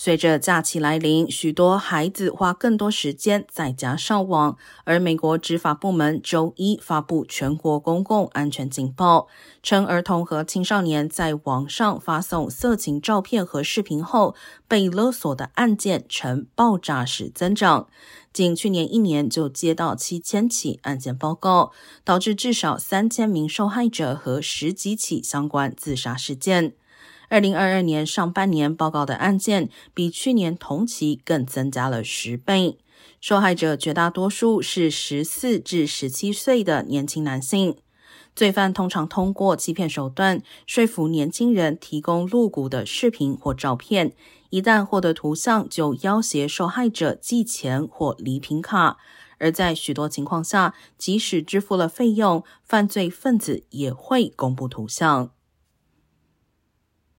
随着假期来临，许多孩子花更多时间在家上网，而美国执法部门周一发布全国公共安全警报，称儿童和青少年在网上发送色情照片和视频后被勒索的案件呈爆炸式增长，仅去年一年就接到七千起案件报告，导致至少三千名受害者和十几起相关自杀事件。二零二二年上半年报告的案件比去年同期更增加了十倍，受害者绝大多数是十四至十七岁的年轻男性。罪犯通常通过欺骗手段说服年轻人提供露骨的视频或照片，一旦获得图像，就要挟受害者寄钱或礼品卡。而在许多情况下，即使支付了费用，犯罪分子也会公布图像。